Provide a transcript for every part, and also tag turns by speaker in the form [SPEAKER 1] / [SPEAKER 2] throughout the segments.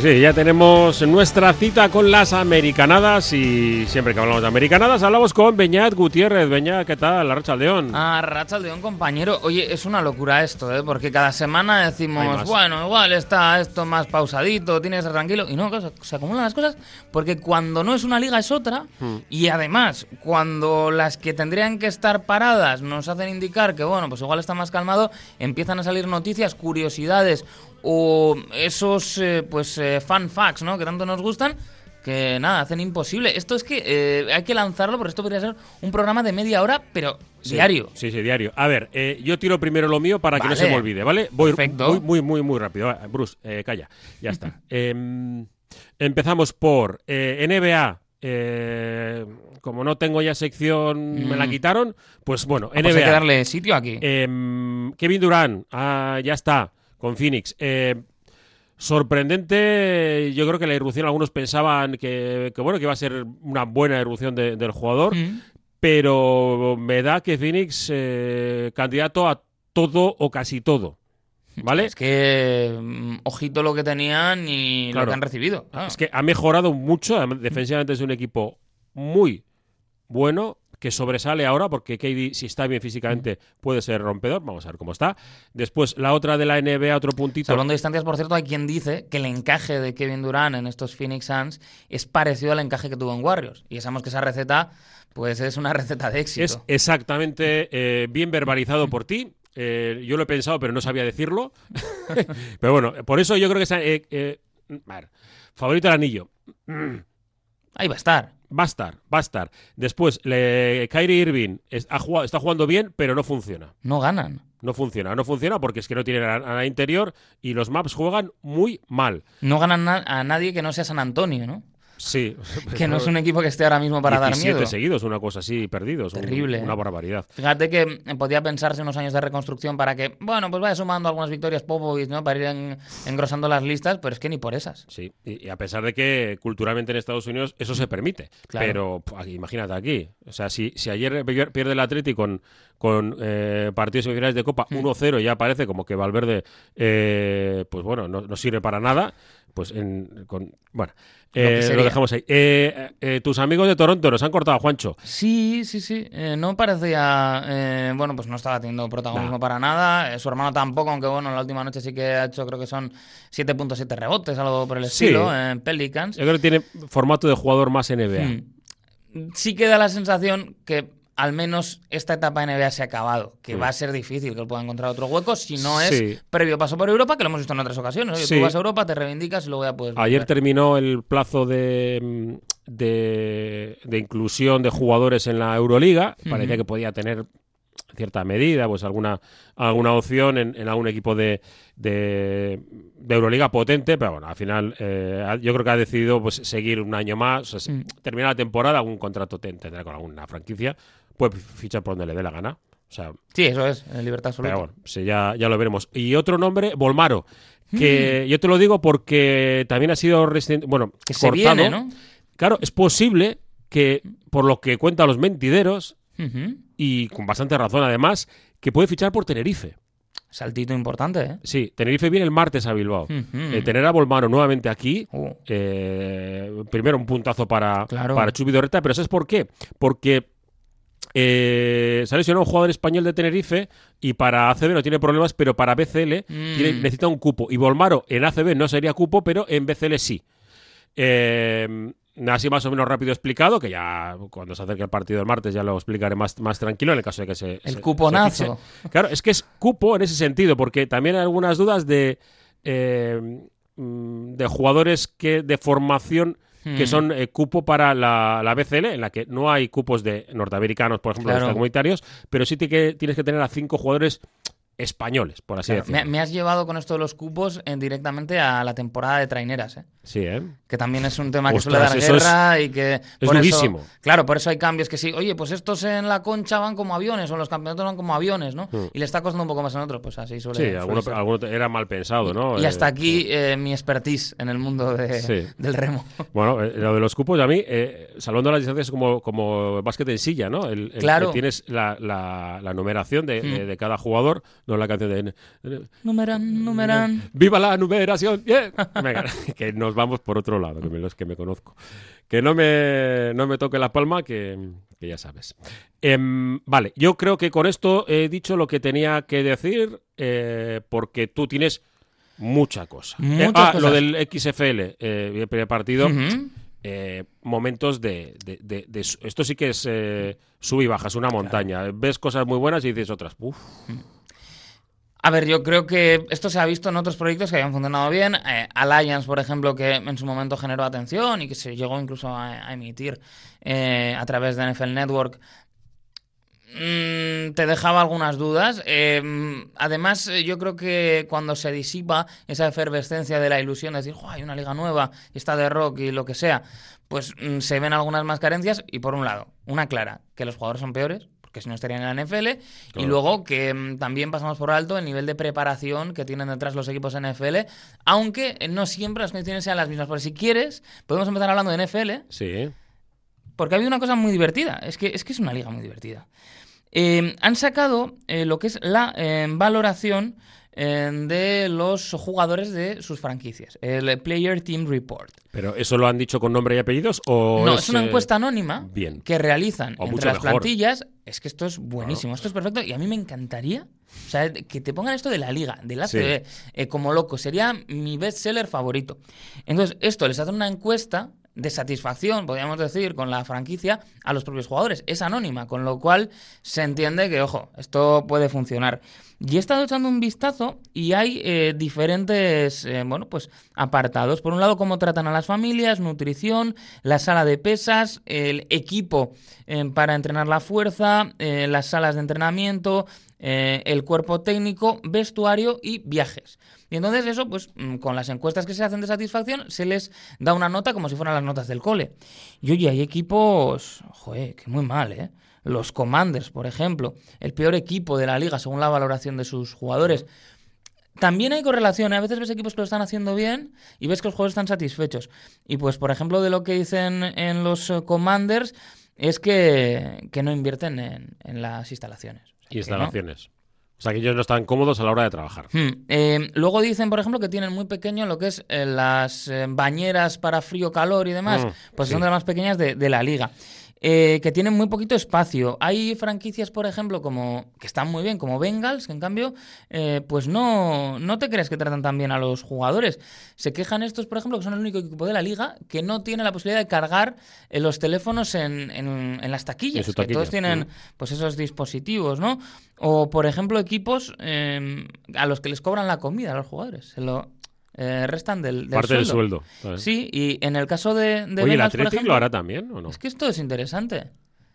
[SPEAKER 1] Sí, sí, ya tenemos nuestra cita con las americanadas y siempre que hablamos de americanadas hablamos con Beñat Gutiérrez. Beñat, ¿qué tal? La Racha Aldeón.
[SPEAKER 2] Ah, Racha Aldeón, compañero. Oye, es una locura esto, ¿eh? Porque cada semana decimos, bueno, igual está esto más pausadito, tienes que estar tranquilo. Y no, se, se acumulan las cosas porque cuando no es una liga es otra.
[SPEAKER 1] Hmm.
[SPEAKER 2] Y además, cuando las que tendrían que estar paradas nos hacen indicar que, bueno, pues igual está más calmado, empiezan a salir noticias, curiosidades o esos, eh, pues, eh, fan facts, ¿no? Que tanto nos gustan. Que nada, hacen imposible. Esto es que eh, hay que lanzarlo, porque esto podría ser un programa de media hora, pero
[SPEAKER 1] Sí,
[SPEAKER 2] diario.
[SPEAKER 1] Sí, sí, diario. A ver, eh, yo tiro primero lo mío para que no se me olvide, ¿vale? Voy
[SPEAKER 2] Perfecto.
[SPEAKER 1] muy, muy, muy, muy rápido. Bruce, eh, calla. Ya está. Em, empezamos por NBA. como no tengo ya sección, me la
[SPEAKER 2] Mm.
[SPEAKER 1] quitaron. Pues bueno,
[SPEAKER 2] Ah, pues hay
[SPEAKER 1] NBA.
[SPEAKER 2] que darle sitio aquí.
[SPEAKER 1] Em, Kevin Durant, ah, ya está, con Phoenix. Eh, sorprendente, yo creo que la irrupción, algunos pensaban que, que, bueno, que iba a ser una buena irrupción de- del jugador,
[SPEAKER 2] Mm.
[SPEAKER 1] pero me da que Phoenix eh, candidato a todo o casi todo. ¿Vale?
[SPEAKER 2] Es que mm, ojito lo que tenían y
[SPEAKER 1] Claro.
[SPEAKER 2] lo que han recibido.
[SPEAKER 1] Es que ha mejorado mucho, defensivamente es un equipo muy bueno, que sobresale ahora, porque KD, si está bien físicamente, puede ser rompedor. Vamos a ver cómo está. Después, la otra de la NBA, otro puntito.
[SPEAKER 2] Salvando distancias, por cierto, hay quien dice que el encaje de Kevin Durant en estos Phoenix Suns es parecido al encaje que tuvo en Warriors. Y sabemos que esa receta, pues es una receta de éxito.
[SPEAKER 1] Es exactamente eh, bien verbalizado por ti. Eh, yo lo he pensado, pero no sabía decirlo. pero bueno, por eso yo creo que es, eh, eh, a ver, favorito el anillo.
[SPEAKER 2] Ahí va a estar.
[SPEAKER 1] Va a estar, va a estar. Después, le, Kyrie Irving es- ha jugado- está jugando bien, pero no funciona.
[SPEAKER 2] No ganan.
[SPEAKER 1] No funciona, no funciona porque es que no tienen a, a la interior y los maps juegan muy mal.
[SPEAKER 2] No ganan na- a nadie que no sea San Antonio, ¿no?
[SPEAKER 1] Sí.
[SPEAKER 2] Que no es un equipo que esté ahora mismo para dar
[SPEAKER 1] 17
[SPEAKER 2] miedo.
[SPEAKER 1] seguidos, una cosa así, perdidos. un-
[SPEAKER 2] Terrible,
[SPEAKER 1] una barbaridad.
[SPEAKER 2] Fíjate que eh, podía pensarse unos años de reconstrucción para que, bueno, pues vaya sumando algunas victorias Popovich, ¿no? Para ir en- engrosando las listas, pero es que ni por esas.
[SPEAKER 1] Sí, y, y a pesar de que culturalmente en Estados Unidos eso se permite.
[SPEAKER 2] Claro.
[SPEAKER 1] Pero imagínate aquí. O sea, si, si ayer pier- pierde el Atleti con, con eh, partidos semifinales de Copa
[SPEAKER 2] Mm.
[SPEAKER 1] 1-0 y ya parece como que Valverde, eh, pues bueno, no, no sirve para nada, pues en, con, bueno,
[SPEAKER 2] Lo
[SPEAKER 1] eh, lo, dejamos ahí. Eh, eh, tus amigos de Toronto nos han cortado Juancho.
[SPEAKER 2] Sí, sí, sí. No parecía. bueno, pues no estaba teniendo protagonismo
[SPEAKER 1] Nah.
[SPEAKER 2] para nada. Su hermano tampoco, aunque bueno, la última noche sí que ha hecho, creo que son 7.7 rebotes, algo por el
[SPEAKER 1] Sí.
[SPEAKER 2] estilo, en Pelicans.
[SPEAKER 1] Yo creo que tiene formato de jugador más NBA.
[SPEAKER 2] Hmm. Sí que da la sensación que al menos esta etapa de NBA se ha acabado, que
[SPEAKER 1] Mm.
[SPEAKER 2] va a ser difícil que él pueda encontrar otro hueco si no
[SPEAKER 1] Sí.
[SPEAKER 2] es previo paso por Europa, que lo hemos visto en otras ocasiones. Oye,
[SPEAKER 1] Sí.
[SPEAKER 2] Tú vas a Europa, te reivindicas y luego ya puedes.
[SPEAKER 1] Ayer
[SPEAKER 2] volver.
[SPEAKER 1] terminó el plazo de, mm, de, de inclusión de jugadores en la Euroliga. Parecía que podía tener cierta medida, pues alguna, alguna opción en, en algún equipo de, de, de Euroliga potente, pero bueno, al final eh, yo creo que ha decidido pues, seguir un año más, o sea,
[SPEAKER 2] Mm.
[SPEAKER 1] terminar la temporada, algún contrato te- tendrá con alguna franquicia, puede fichar por donde le dé la gana. O sea,
[SPEAKER 2] Sí, eso es, en libertad absoluta.
[SPEAKER 1] pero bueno, sí, ya, ya lo veremos. Y otro nombre, Volmaro, que yo te lo digo porque también ha sido recién- bueno,
[SPEAKER 2] que se
[SPEAKER 1] cortado.
[SPEAKER 2] viene, ¿no?
[SPEAKER 1] Claro, es posible que, por lo que cuentan los mentideros, y con bastante razón además, que puede fichar por Tenerife.
[SPEAKER 2] Saltito importante, ¿eh?
[SPEAKER 1] Sí, Tenerife viene el martes a Bilbao.
[SPEAKER 2] Ujú.
[SPEAKER 1] Eh, tener a Volmaro nuevamente aquí,
[SPEAKER 2] Uh.
[SPEAKER 1] eh, primero un puntazo para,
[SPEAKER 2] Claro.
[SPEAKER 1] para Chubi Dorreta, pero ¿sabes por qué? Porque eh, se ha lesionado un jugador español de Tenerife y para ACB no tiene problemas, pero para BCL
[SPEAKER 2] Mm.
[SPEAKER 1] tiene- necesita un cupo. Y Volmaro en ACB no sería cupo, pero en BCL sí. Eh, así más o menos rápido explicado, que ya cuando se acerque el partido del martes ya lo explicaré más, más tranquilo en el caso de que se...
[SPEAKER 2] El
[SPEAKER 1] se-
[SPEAKER 2] cuponazo.
[SPEAKER 1] se. Claro, es que es cupo en ese sentido, porque también hay algunas dudas de, eh, mm, de jugadores que de formación que
[SPEAKER 2] Mm.
[SPEAKER 1] son eh, cupo para la, la BCL, en la que no hay cupos de norteamericanos, por ejemplo,
[SPEAKER 2] Claro.
[SPEAKER 1] los comunitarios, pero sí que tienes que tener a cinco jugadores españoles, por así
[SPEAKER 2] Claro,
[SPEAKER 1] decirlo.
[SPEAKER 2] me, me has llevado con esto de los cupos en directamente a la temporada de traineras, ¿eh?
[SPEAKER 1] Sí, ¿eh?
[SPEAKER 2] que también es un tema que
[SPEAKER 1] Ostras,
[SPEAKER 2] suele dar
[SPEAKER 1] eso es-
[SPEAKER 2] guerra y que
[SPEAKER 1] es
[SPEAKER 2] por eso-
[SPEAKER 1] durísimo.
[SPEAKER 2] claro, por eso hay cambios que sí, oye, pues estos en la concha van como aviones o en los campeonatos van como aviones, ¿no?
[SPEAKER 1] Mm.
[SPEAKER 2] Y le está costando un poco más en otros, pues así suele,
[SPEAKER 1] Sí,
[SPEAKER 2] suele
[SPEAKER 1] alguno,
[SPEAKER 2] ser.
[SPEAKER 1] alguno era mal pensado, ¿no?
[SPEAKER 2] Y
[SPEAKER 1] Eh,
[SPEAKER 2] hasta aquí eh, mi expertise en el mundo de-
[SPEAKER 1] Sí.
[SPEAKER 2] del remo.
[SPEAKER 1] Bueno, eh, lo de los cupos, a mí, eh, salvando las distancias, es como, como básquet en silla, ¿no? El, el-
[SPEAKER 2] Claro.
[SPEAKER 1] que tienes la, la- la numeración de,
[SPEAKER 2] Mm.
[SPEAKER 1] de- de cada jugador, no la canción de...
[SPEAKER 2] Numeran, numeran.
[SPEAKER 1] ¡Viva la numeración! Que nos vamos por otro lado, que me, los que me conozco. Que no me, no me toque la palma, que, que ya sabes. Em, vale, yo creo que con esto he dicho lo que tenía que decir, eh, porque tú tienes mucha cosa. Eh, ah,
[SPEAKER 2] cosas.
[SPEAKER 1] lo del XFL, eh, el primer partido. Eh, momentos de, de- de- Esto sí que es eh, sub y baja, es una montaña. Ves cosas muy buenas y dices otras. Uf,
[SPEAKER 2] A ver, yo creo que esto se ha visto en otros proyectos que habían funcionado bien. Eh, Alliance, por ejemplo, que en su momento generó atención y que se llegó incluso a, emitir eh, a través de NFL Network. Mm, te dejaba algunas dudas. Eh, además, eh, yo creo que cuando se disipa esa efervescencia de la ilusión de decir, "Jo, hay una liga nueva, está de rock y lo que sea, pues mm, se ven algunas más carencias. Y por un lado, una clara, que los jugadores son peores, porque si no estarían en la NFL. Y luego que mm, también pasamos por alto el nivel de preparación que tienen detrás los equipos NFL, aunque eh, no siempre las condiciones sean las mismas. Porque si quieres, podemos empezar hablando de NFL,
[SPEAKER 1] sí.
[SPEAKER 2] porque ha habido una cosa muy divertida. Es que es, que es una liga muy divertida. Eh, han sacado eh, lo que es la eh, valoración de los jugadores de sus franquicias, el Player Team Report.
[SPEAKER 1] Pero ¿eso lo han dicho con nombre y apellidos? O
[SPEAKER 2] No, es una
[SPEAKER 1] eh,
[SPEAKER 2] encuesta anónima
[SPEAKER 1] bien.
[SPEAKER 2] que realizan
[SPEAKER 1] O
[SPEAKER 2] entre las
[SPEAKER 1] mejor.
[SPEAKER 2] plantillas. Es que esto es buenísimo, esto es perfecto y a mí me encantaría. O sea, que te pongan esto de la liga, de la
[SPEAKER 1] Sí.
[SPEAKER 2] Eh, como loco. Sería mi bestseller favorito. Entonces, esto les hace una encuesta de satisfacción, podríamos decir, con la franquicia a los propios jugadores. Es anónima, con lo cual se entiende que, ojo, esto puede funcionar. Y he estado echando un vistazo y hay eh, diferentes, eh, bueno, pues apartados. Por un lado, cómo tratan a las familias, nutrición, la sala de pesas, el equipo eh, para entrenar la fuerza, las salas de entrenamiento, el cuerpo técnico, vestuario y viajes. Y entonces eso, pues mm, con las encuestas que se hacen de satisfacción, se les da una nota como si fueran las notas del cole. Y oye, hay equipos, joder, que muy mal, ¿eh? Los Commanders, por ejemplo, el peor equipo de la liga según la valoración de sus jugadores. También hay correlación, ¿eh? a veces ves equipos que lo están haciendo bien y ves que los jugadores están satisfechos. Y pues, por ejemplo, de lo que dicen en los eh, Commanders es que, que no invierten en, en las instalaciones. O sea.
[SPEAKER 1] Instalaciones. O sea, que ellos no están cómodos a la hora de trabajar.
[SPEAKER 2] Hmm. Eh, luego dicen, por ejemplo, que tienen muy pequeño lo que es eh, las eh, bañeras para frío-calor y demás,
[SPEAKER 1] Mm,
[SPEAKER 2] pues
[SPEAKER 1] sí.
[SPEAKER 2] son de las más pequeñas de, de la liga. Eh, que tienen muy poquito espacio. Hay franquicias, por ejemplo, como que están muy bien, como Bengals, que en cambio, eh, pues no, no te crees que tratan tan bien a los jugadores. Se quejan estos, por ejemplo, que son el único equipo de la liga que no tiene la posibilidad de cargar eh, los teléfonos en, en- en las taquillas. Que
[SPEAKER 1] taquilla,
[SPEAKER 2] todos tienen
[SPEAKER 1] mm.
[SPEAKER 2] pues esos dispositivos, ¿no? O, por ejemplo, equipos eh, a los que les cobran la comida a los jugadores. Se lo eh, restan del, del
[SPEAKER 1] Parte del
[SPEAKER 2] sueldo.
[SPEAKER 1] sueldo. ¿sabes?
[SPEAKER 2] Sí, y en el caso de, de
[SPEAKER 1] Oye, ¿el
[SPEAKER 2] por
[SPEAKER 1] Athletic
[SPEAKER 2] ejemplo,
[SPEAKER 1] lo hará también o no?
[SPEAKER 2] es que esto es interesante.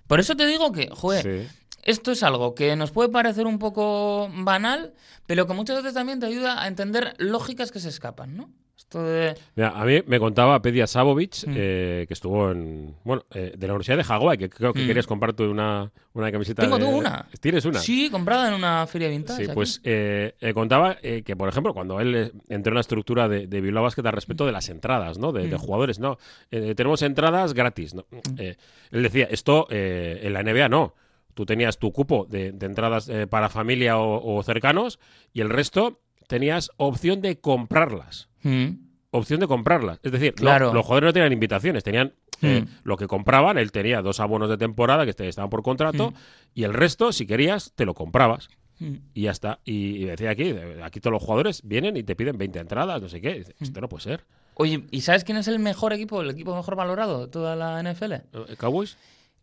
[SPEAKER 2] Por eso te digo que, joder,
[SPEAKER 1] Sí.
[SPEAKER 2] esto es algo que nos puede parecer un poco banal, pero que muchas veces también te ayuda a entender lógicas que se escapan, ¿no? Esto de...
[SPEAKER 1] Mira, a mí me contaba Pedia Savovic,
[SPEAKER 2] Mm.
[SPEAKER 1] eh, que estuvo en. Bueno, eh, de la Universidad de Hawái, que creo que
[SPEAKER 2] Mm.
[SPEAKER 1] querías comprarte una, una camiseta.
[SPEAKER 2] Tengo
[SPEAKER 1] de-
[SPEAKER 2] tú una.
[SPEAKER 1] ¿Tienes una?
[SPEAKER 2] Sí, comprada en una feria vintage.
[SPEAKER 1] Sí,
[SPEAKER 2] aquí.
[SPEAKER 1] pues eh, eh, contaba eh, que, por ejemplo, cuando él eh, entró en la estructura de, de Bilbao Basket al respecto de las entradas, ¿no? De, de
[SPEAKER 2] Mm.
[SPEAKER 1] jugadores, ¿no? Eh, tenemos entradas gratis, ¿no? Él decía, esto en la NBA no. Tú tenías tu cupo de, de entradas eh, para familia o, o cercanos y el resto tenías opción de comprarlas.
[SPEAKER 2] Mm.
[SPEAKER 1] Opción de comprarlas. Es decir, no- los jugadores no tenían invitaciones, tenían eh,
[SPEAKER 2] Mm.
[SPEAKER 1] lo que compraban. Él tenía dos abonos de temporada que estaban por contrato
[SPEAKER 2] Mm.
[SPEAKER 1] y el resto, si querías, te lo comprabas.
[SPEAKER 2] Mm.
[SPEAKER 1] Y ya está. Y, y decía aquí, eh, aquí todos los jugadores vienen y te piden 20 entradas, no sé qué. Dice, Esto no puede ser.
[SPEAKER 2] Oye, ¿y sabes quién es el mejor equipo, el equipo mejor valorado de toda la NFL?
[SPEAKER 1] Eh, ¿Cowboys?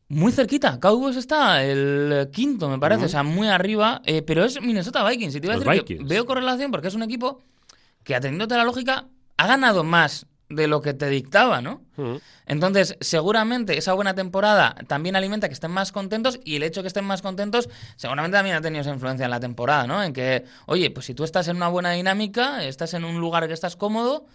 [SPEAKER 2] Muy cerquita. Cowboys está el eh, quinto, me parece, o sea, muy arriba, eh, pero es Minnesota Vikings. Y te iba a
[SPEAKER 1] Los
[SPEAKER 2] decir que
[SPEAKER 1] Vikings.
[SPEAKER 2] veo correlación porque es un equipo que, atendiéndote a la lógica, ha ganado más de lo que te dictaba, ¿no?
[SPEAKER 1] Mm.
[SPEAKER 2] Entonces, seguramente esa buena temporada también alimenta que estén más contentos y el hecho de que estén más contentos seguramente también ha tenido esa influencia en la temporada, ¿no? En que, oye, pues si tú estás en una buena dinámica, estás en un lugar que estás cómodo,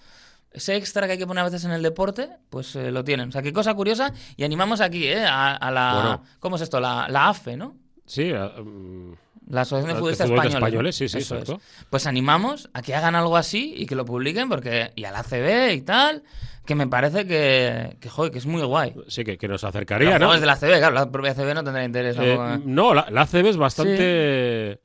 [SPEAKER 2] ese extra que hay que poner a veces en el deporte, pues eh, lo tienen. O sea, qué cosa curiosa. Y animamos aquí, ¿eh? A, a la...
[SPEAKER 1] Bueno.
[SPEAKER 2] ¿Cómo es esto? La, la AFE, ¿no?
[SPEAKER 1] Sí, eh, mm,
[SPEAKER 2] La Asociación de
[SPEAKER 1] De
[SPEAKER 2] Futbolistas
[SPEAKER 1] Futbolistas
[SPEAKER 2] Españoles.
[SPEAKER 1] Españoles, sí, sí,
[SPEAKER 2] Eso es.
[SPEAKER 1] exacto.
[SPEAKER 2] Pues animamos a que hagan algo así y que lo publiquen, porque y a la CB y tal, que me parece que, que, joder, que es muy guay.
[SPEAKER 1] sí, que, que nos
[SPEAKER 2] Los
[SPEAKER 1] acercaría, ¿no?
[SPEAKER 2] jugadores de la CB, claro, la propia CB no tendrá interés
[SPEAKER 1] Eh,
[SPEAKER 2] ¿eh?
[SPEAKER 1] no, la, la ACB es bastante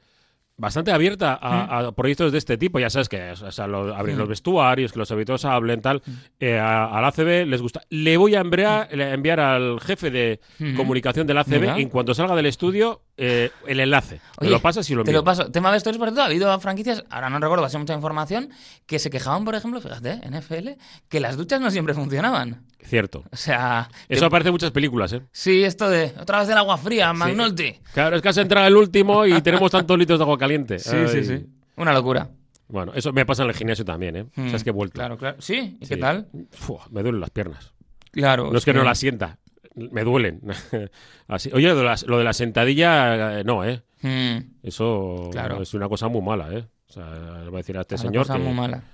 [SPEAKER 1] bastante abierta a, proyectos de este tipo. Ya sabes que o sea, abrir los vestuarios, que los hábitos hablen, tal. Eh, al ACB les gusta. Le voy a enviar, enviar al jefe de comunicación del ACB, en cuanto salga del estudio, eh, el enlace.
[SPEAKER 2] Oye,
[SPEAKER 1] lo pasas y lo
[SPEAKER 2] Te lo paso. Tema de stories, por ejemplo, ha habido franquicias, ahora no recuerdo, hace mucha información, que se quejaban, por ejemplo, fíjate, NFL, que las duchas no siempre funcionaban.
[SPEAKER 1] Cierto.
[SPEAKER 2] O sea.
[SPEAKER 1] Eso aparece en muchas películas, ¿eh?
[SPEAKER 2] Sí, esto de otra vez del agua fría, McNulty.
[SPEAKER 1] Claro, es que has entrado el último y tenemos tantos litros de agua caliente.
[SPEAKER 2] Sí, sí, sí. Una locura.
[SPEAKER 1] Bueno, eso me pasa en el gimnasio también, ¿eh? O sea, es que he vuelto.
[SPEAKER 2] Claro, claro. ¿Sí? ¿Y qué tal?
[SPEAKER 1] me duelen las piernas.
[SPEAKER 2] Claro.
[SPEAKER 1] No es que, no las sienta, me duelen. Así. Oye, lo de, la, lo de la sentadilla, eh, no, ¿eh? Hmm. Eso es una cosa muy mala, ¿eh? O sea, le voy a decir a este señor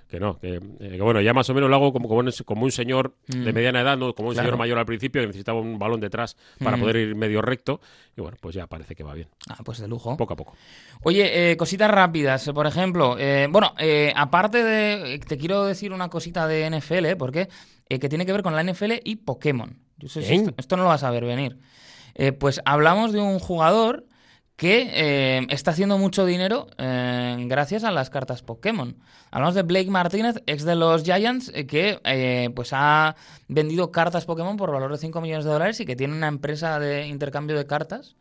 [SPEAKER 1] que, no, eh, que, bueno, ya más o menos lo hago como, como, un señor de mm. mediana edad, ¿no? como un señor mayor al principio que necesitaba un balón detrás para mm. poder ir medio recto. Y bueno, pues ya parece que va bien.
[SPEAKER 2] Ah, pues de lujo.
[SPEAKER 1] Poco a poco.
[SPEAKER 2] Oye, eh, cositas rápidas, por ejemplo. Eh, bueno, aparte de. Te quiero decir una cosita de NFL, porque que tiene que ver con la NFL y Pokémon. Esto, esto, no lo vas a ver venir. pues hablamos de un jugador que eh, está haciendo mucho dinero eh, gracias a las cartas Pokémon. Hablamos de Blake Martínez, ex de los Giants, eh, que pues ha vendido cartas Pokémon por valor de 5 millones de dólares y que tiene una empresa de intercambio de cartas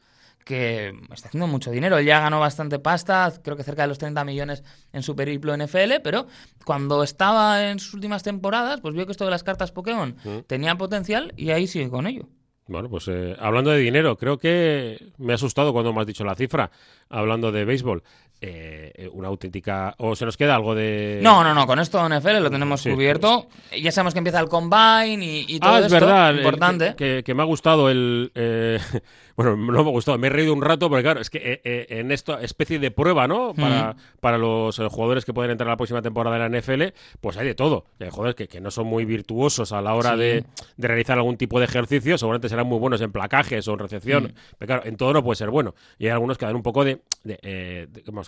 [SPEAKER 2] que está haciendo mucho dinero. Él ya ganó bastante pasta, creo que cerca de los 30 millones en su periplo NFL, pero cuando estaba en sus últimas temporadas, pues vio que esto de las cartas Pokémon tenía potencial y ahí sigue con ello.
[SPEAKER 1] Bueno, pues eh, hablando de dinero, creo que me ha asustado cuando me has dicho la cifra, hablando de béisbol. Eh, eh, una auténtica. ¿O se nos queda algo de.?
[SPEAKER 2] No, no, no, con esto NFL lo tenemos cubierto. Pues ya sabemos que empieza el combine y, todo
[SPEAKER 1] ah,
[SPEAKER 2] es
[SPEAKER 1] verdad,
[SPEAKER 2] importante.
[SPEAKER 1] que, me ha gustado el. bueno, no me ha gustado, me he reído un rato, porque claro, es que en esta especie de prueba, ¿no? Para, para los jugadores que pueden entrar a la próxima temporada de la NFL, pues hay de todo. hay jugadores que, no son muy virtuosos a la hora de, realizar algún tipo de ejercicio, seguramente serán muy buenos en placajes o en recepción, pero claro, en todo no puede ser bueno. Y hay algunos que dan un poco de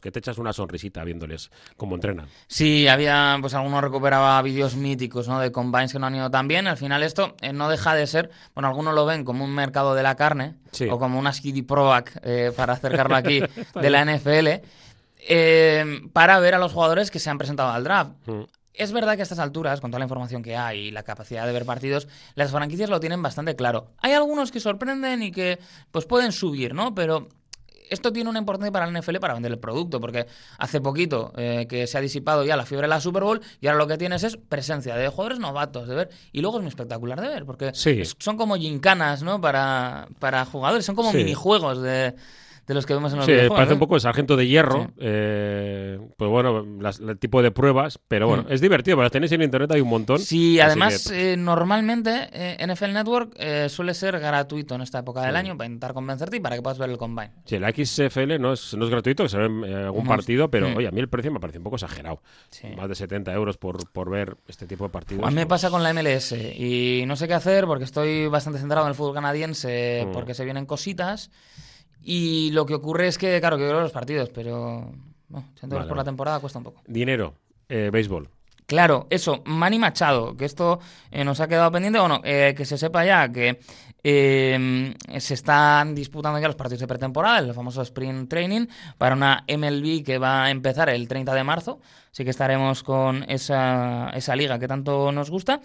[SPEAKER 1] que te echas una sonrisita viéndoles cómo entrenan.
[SPEAKER 2] Sí, había, pues algunos recuperaba vídeos míticos, ¿no? De combines que no han ido tan bien. Al final esto eh, no deja de ser, bueno, algunos lo ven como un mercado de la carne o como una Skiddy Proac, eh, para acercarlo aquí, de la NFL, eh, para ver a los jugadores que se han presentado al draft. Mm. Es verdad que a estas alturas, con toda la información que hay y la capacidad de ver partidos, las franquicias lo tienen bastante claro. Hay algunos que sorprenden y que pues pueden subir, ¿no? Pero esto tiene una importancia para la NFL para vender el producto, porque hace poquito eh, que se ha disipado ya la fiebre de la Super Bowl y ahora lo que tienes es presencia de jugadores novatos de ver. Y luego es muy espectacular de ver, porque son como gincanas, ¿no? Para, para jugadores, son como minijuegos de de los que vemos en los
[SPEAKER 1] Sí, parece un poco el sargento de hierro. Eh, pues bueno, el tipo de pruebas, pero bueno, mm. es divertido, pero las tenéis en internet hay un montón.
[SPEAKER 2] Sí, además, eh, normalmente eh, NFL Network suele ser gratuito en esta época del año para intentar convencerte y para que puedas ver el combine.
[SPEAKER 1] Sí, el XFL no es, no es gratuito, que se ve en algún partido, pero mm. oye, a mí el precio me parece un poco exagerado. Más de 70 euros por, por ver este tipo de partidos.
[SPEAKER 2] A mí me pues pasa con la MLS y no sé qué hacer porque estoy bastante centrado en el fútbol canadiense mm. porque se vienen cositas. Y lo que ocurre es que, claro, que veo los partidos, pero no, por la temporada cuesta un poco.
[SPEAKER 1] Dinero, eh, béisbol.
[SPEAKER 2] Claro, eso, Manny Machado, que esto eh, nos ha quedado pendiente, bueno, eh, que se sepa ya que eh, se están disputando ya los partidos de pretemporada, el famoso Sprint Training, para una MLB que va a empezar el 30 de marzo, así que estaremos con esa, esa liga que tanto nos gusta,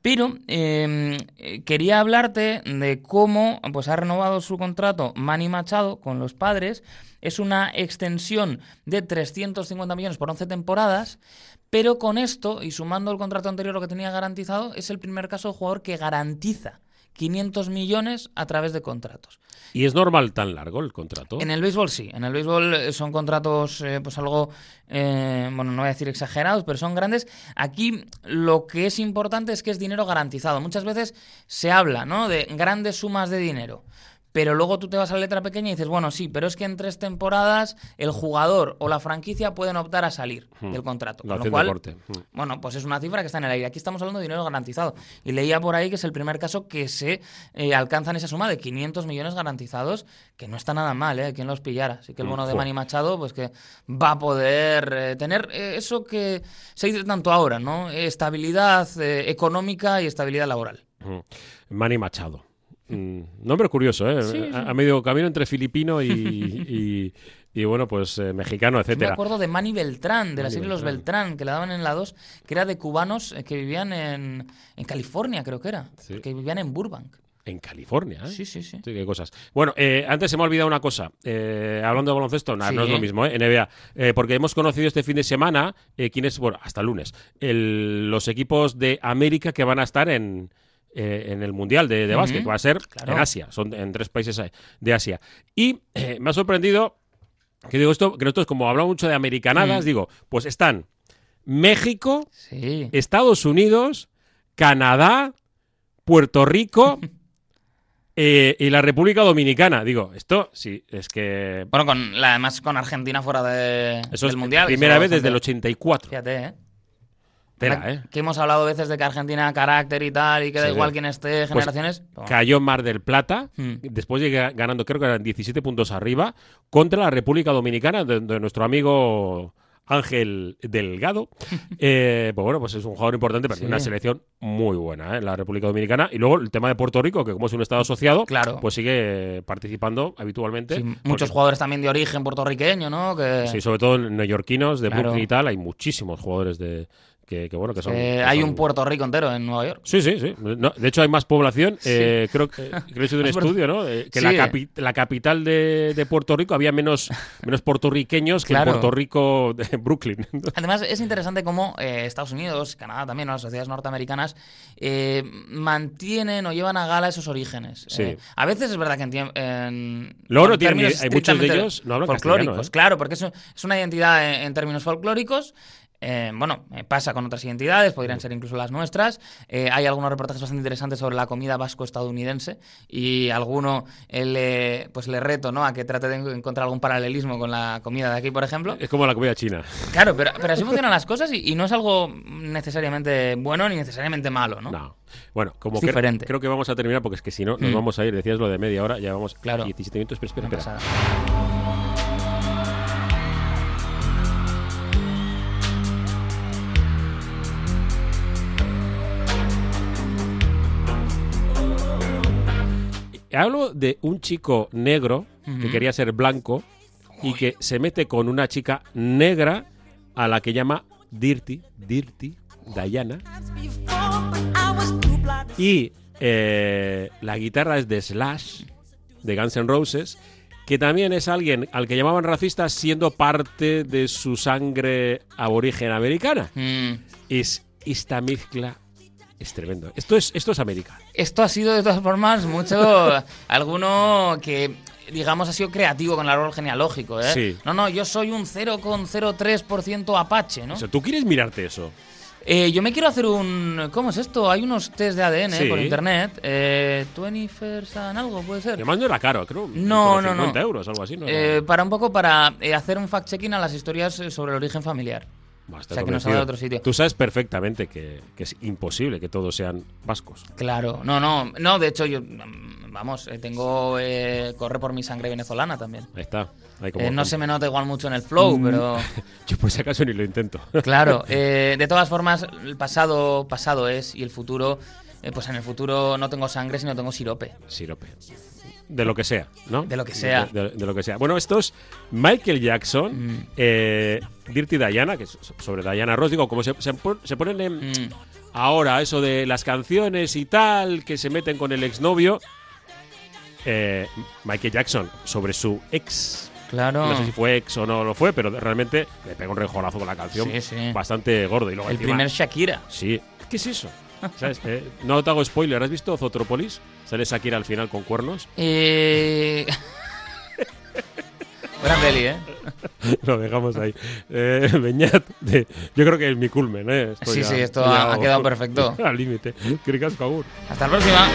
[SPEAKER 2] pero quería hablarte de cómo pues, ha renovado su contrato Manny Machado con los padres, es una extensión de 350 millones por 11 temporadas, pero con esto, y sumando el contrato anterior lo que tenía garantizado, es el primer caso de jugador que garantiza 500 millones a través de contratos.
[SPEAKER 1] ¿Y es normal tan largo el contrato?
[SPEAKER 2] En el béisbol sí. En el béisbol eh, son contratos, eh, pues algo, eh, bueno, no voy a decir exagerados, pero son grandes. Aquí lo que es importante es que es dinero garantizado. Muchas veces se habla, ¿no? De grandes sumas de dinero pero luego tú te vas a la letra pequeña y dices, bueno, sí, pero es que en tres temporadas el jugador o la franquicia pueden optar a salir hmm. del contrato.
[SPEAKER 1] con lo cual, hmm.
[SPEAKER 2] bueno, pues es una cifra que está en el aire. Aquí estamos hablando de dinero garantizado. Y leía por ahí que es el primer caso que se eh, alcanzan esa suma de 500 millones garantizados, que no está nada mal, ¿eh? Quien los pillara. Así que el hmm. bono de Manny Machado, pues que va a poder eh, tener eh, eso que se dice tanto ahora, ¿no? Estabilidad económica y estabilidad laboral.
[SPEAKER 1] Manny Machado. Mm, nombre curioso, ¿eh? A, medio camino entre filipino y, y bueno, pues eh, mexicano,
[SPEAKER 2] Yo me
[SPEAKER 1] etcétera.
[SPEAKER 2] acuerdo de Manny Beltrán, de la serie Los Beltrán, que la daban en la 2, que era de cubanos eh, que vivían en, en California, creo que era.
[SPEAKER 1] Sí.
[SPEAKER 2] Que vivían en Burbank.
[SPEAKER 1] En California, ¿eh?
[SPEAKER 2] Sí, sí, sí.
[SPEAKER 1] Sí, qué cosas. Bueno, eh, antes se me ha olvidado una cosa. Eh, hablando de baloncesto, nah, no es lo mismo, ¿eh? NBA. Porque hemos conocido este fin de semana quién es, bueno, hasta el lunes, el- los equipos de América que van a estar en, eh, en el Mundial de, básquet, que va a ser
[SPEAKER 2] Claro.
[SPEAKER 1] en Asia, son en tres países de Asia. Y eh, me ha sorprendido que digo esto, que nosotros, como hablamos mucho de americanadas,
[SPEAKER 2] Mm.
[SPEAKER 1] digo, pues están México,
[SPEAKER 2] Sí.
[SPEAKER 1] Estados Unidos, Canadá, Puerto Rico eh, y la República Dominicana. Digo, esto sí, es que.
[SPEAKER 2] Bueno, con la, además con Argentina fuera de,
[SPEAKER 1] Eso
[SPEAKER 2] del
[SPEAKER 1] es
[SPEAKER 2] Mundial.
[SPEAKER 1] primera vez desde el
[SPEAKER 2] bastante-
[SPEAKER 1] 84.
[SPEAKER 2] Fíjate, ¿eh?
[SPEAKER 1] ¿Eh?
[SPEAKER 2] Que hemos hablado veces de que Argentina carácter y tal, y que da
[SPEAKER 1] Sí,
[SPEAKER 2] igual
[SPEAKER 1] sí.
[SPEAKER 2] quién esté,
[SPEAKER 1] Pues
[SPEAKER 2] generaciones. Pero-
[SPEAKER 1] Cayó Mar del Plata,
[SPEAKER 2] Hmm.
[SPEAKER 1] después llega ganando, creo que eran 17 puntos arriba, contra la República Dominicana, de, de nuestro amigo Ángel Delgado. Eh, pues bueno, pues es un jugador importante, pero
[SPEAKER 2] Sí.
[SPEAKER 1] una selección muy buena, ¿eh? la República Dominicana. Y luego el tema de Puerto Rico, que como es un estado asociado,
[SPEAKER 2] Claro.
[SPEAKER 1] pues sigue participando habitualmente.
[SPEAKER 2] Sí,
[SPEAKER 1] porque-
[SPEAKER 2] muchos jugadores también de origen puertorriqueño, ¿no? Que,
[SPEAKER 1] Sí, sobre todo neoyorquinos, de
[SPEAKER 2] Claro.
[SPEAKER 1] Brooklyn y tal, hay muchísimos jugadores de que, que, bueno, que son...
[SPEAKER 2] eh,
[SPEAKER 1] que
[SPEAKER 2] hay
[SPEAKER 1] son-
[SPEAKER 2] un Puerto Rico entero en Nueva York.
[SPEAKER 1] Sí, sí, sí. No, de hecho, hay más población.
[SPEAKER 2] Sí.
[SPEAKER 1] eh, creo que he hecho de un estudio, ¿no? Eh, que
[SPEAKER 2] Sí.
[SPEAKER 1] la, capi- la capital de, de Puerto Rico había menos, menos puertorriqueños que en Puerto Rico de Brooklyn.
[SPEAKER 2] Además, es interesante cómo eh, Estados Unidos, Canadá también, ¿no? las sociedades norteamericanas, eh, mantienen o llevan a gala esos orígenes.
[SPEAKER 1] Sí.
[SPEAKER 2] A veces es verdad que en, en
[SPEAKER 1] Luego no
[SPEAKER 2] en
[SPEAKER 1] tienen hay muchos de ellos no hablan
[SPEAKER 2] folclóricos. Claro, porque es, es una identidad en, en términos folclóricos. Eh, bueno, eh, pasa con otras identidades, podrían ser incluso las nuestras. Eh, hay algunos reportajes bastante interesantes sobre la comida vasco-estadounidense y alguno le, pues le reto ¿no? a que trate de encontrar algún paralelismo con la comida de aquí, por ejemplo.
[SPEAKER 1] es como la comida china.
[SPEAKER 2] Claro, pero, pero así funcionan las cosas y, y no es algo necesariamente bueno ni necesariamente malo, ¿no?
[SPEAKER 1] No. Bueno, como
[SPEAKER 2] Es
[SPEAKER 1] cre-
[SPEAKER 2] diferente.
[SPEAKER 1] creo que vamos a terminar porque es que si no nos
[SPEAKER 2] Mm.
[SPEAKER 1] vamos a ir, decías lo de media hora, ya vamos
[SPEAKER 2] Claro.
[SPEAKER 1] 17 minutos, pero espera. Hablo de un chico negro que quería ser blanco y que se mete con una chica negra a la que llama Dirty, Dirty, Diana. Y eh, la guitarra es de Slash, de Guns N' Roses, que también es alguien al que llamaban racista siendo parte de su sangre aborigen americana.
[SPEAKER 2] Mm.
[SPEAKER 1] Es esta mezcla es tremendo. Esto es, esto es América.
[SPEAKER 2] Esto ha sido de todas formas mucho alguno que digamos ha sido creativo con el árbol genealógico, ¿eh?
[SPEAKER 1] Sí.
[SPEAKER 2] No, no, yo soy un 0,03% apache, ¿no?
[SPEAKER 1] O sea, ¿tú quieres mirarte eso?
[SPEAKER 2] Eh, yo me quiero hacer un ¿cómo es esto? Hay unos test de ADN
[SPEAKER 1] Sí.
[SPEAKER 2] por internet, eh 21st and algo puede ser.
[SPEAKER 1] Además no era caro, creo.
[SPEAKER 2] No, no, no.
[SPEAKER 1] 50 euros, algo así. ¿no?
[SPEAKER 2] Eh, para un poco para eh, hacer un fact-checking a las historias eh, sobre el origen familiar. O sea, que nos de otro sitio.
[SPEAKER 1] Tú sabes perfectamente que, que es imposible que todos sean vascos.
[SPEAKER 2] Claro, no, no, no, de hecho yo, mm, vamos, eh, tengo, eh, corre por mi sangre venezolana también.
[SPEAKER 1] Ahí está. Ahí como
[SPEAKER 2] Eh, no se me nota igual mucho en el flow,
[SPEAKER 1] Mm.
[SPEAKER 2] pero
[SPEAKER 1] Yo por si acaso ni lo intento.
[SPEAKER 2] claro, eh, de todas formas, el pasado, pasado es y el futuro, eh, pues en el futuro no tengo sangre, sino tengo sirope.
[SPEAKER 1] Sirope. De lo que sea, ¿no?
[SPEAKER 2] De lo que sea.
[SPEAKER 1] De, de- de lo que sea. Bueno, esto es Michael Jackson,
[SPEAKER 2] Mm.
[SPEAKER 1] eh, Dirty Diana, que es sobre Diana Ross. Digo, como se, se pon- se ponen en-
[SPEAKER 2] Mm,
[SPEAKER 1] ahora eso de las canciones y tal, que se meten con el exnovio. Eh, Michael Jackson, sobre su ex.
[SPEAKER 2] claro.
[SPEAKER 1] No sé si fue ex o no lo fue, pero realmente le pega un rejonazo con la canción.
[SPEAKER 2] Sí, sí.
[SPEAKER 1] Bastante gordo. Y luego
[SPEAKER 2] el
[SPEAKER 1] encima-
[SPEAKER 2] primer Shakira.
[SPEAKER 1] Sí. ¿Qué es eso? ¿Sabes? Eh, no te hago spoiler. ¿Has visto Zotropolis? Sale Shakira al final con cuernos.
[SPEAKER 2] Eh... Buena peli, ¿eh?
[SPEAKER 1] Lo dejamos ahí. Eh, Beñat, de- yo creo que es mi culmen. ¿eh?
[SPEAKER 2] Sí, sí, esto ha- quedado perfecto.
[SPEAKER 1] Al límite. Cricasco, agur.
[SPEAKER 2] Hasta la próxima.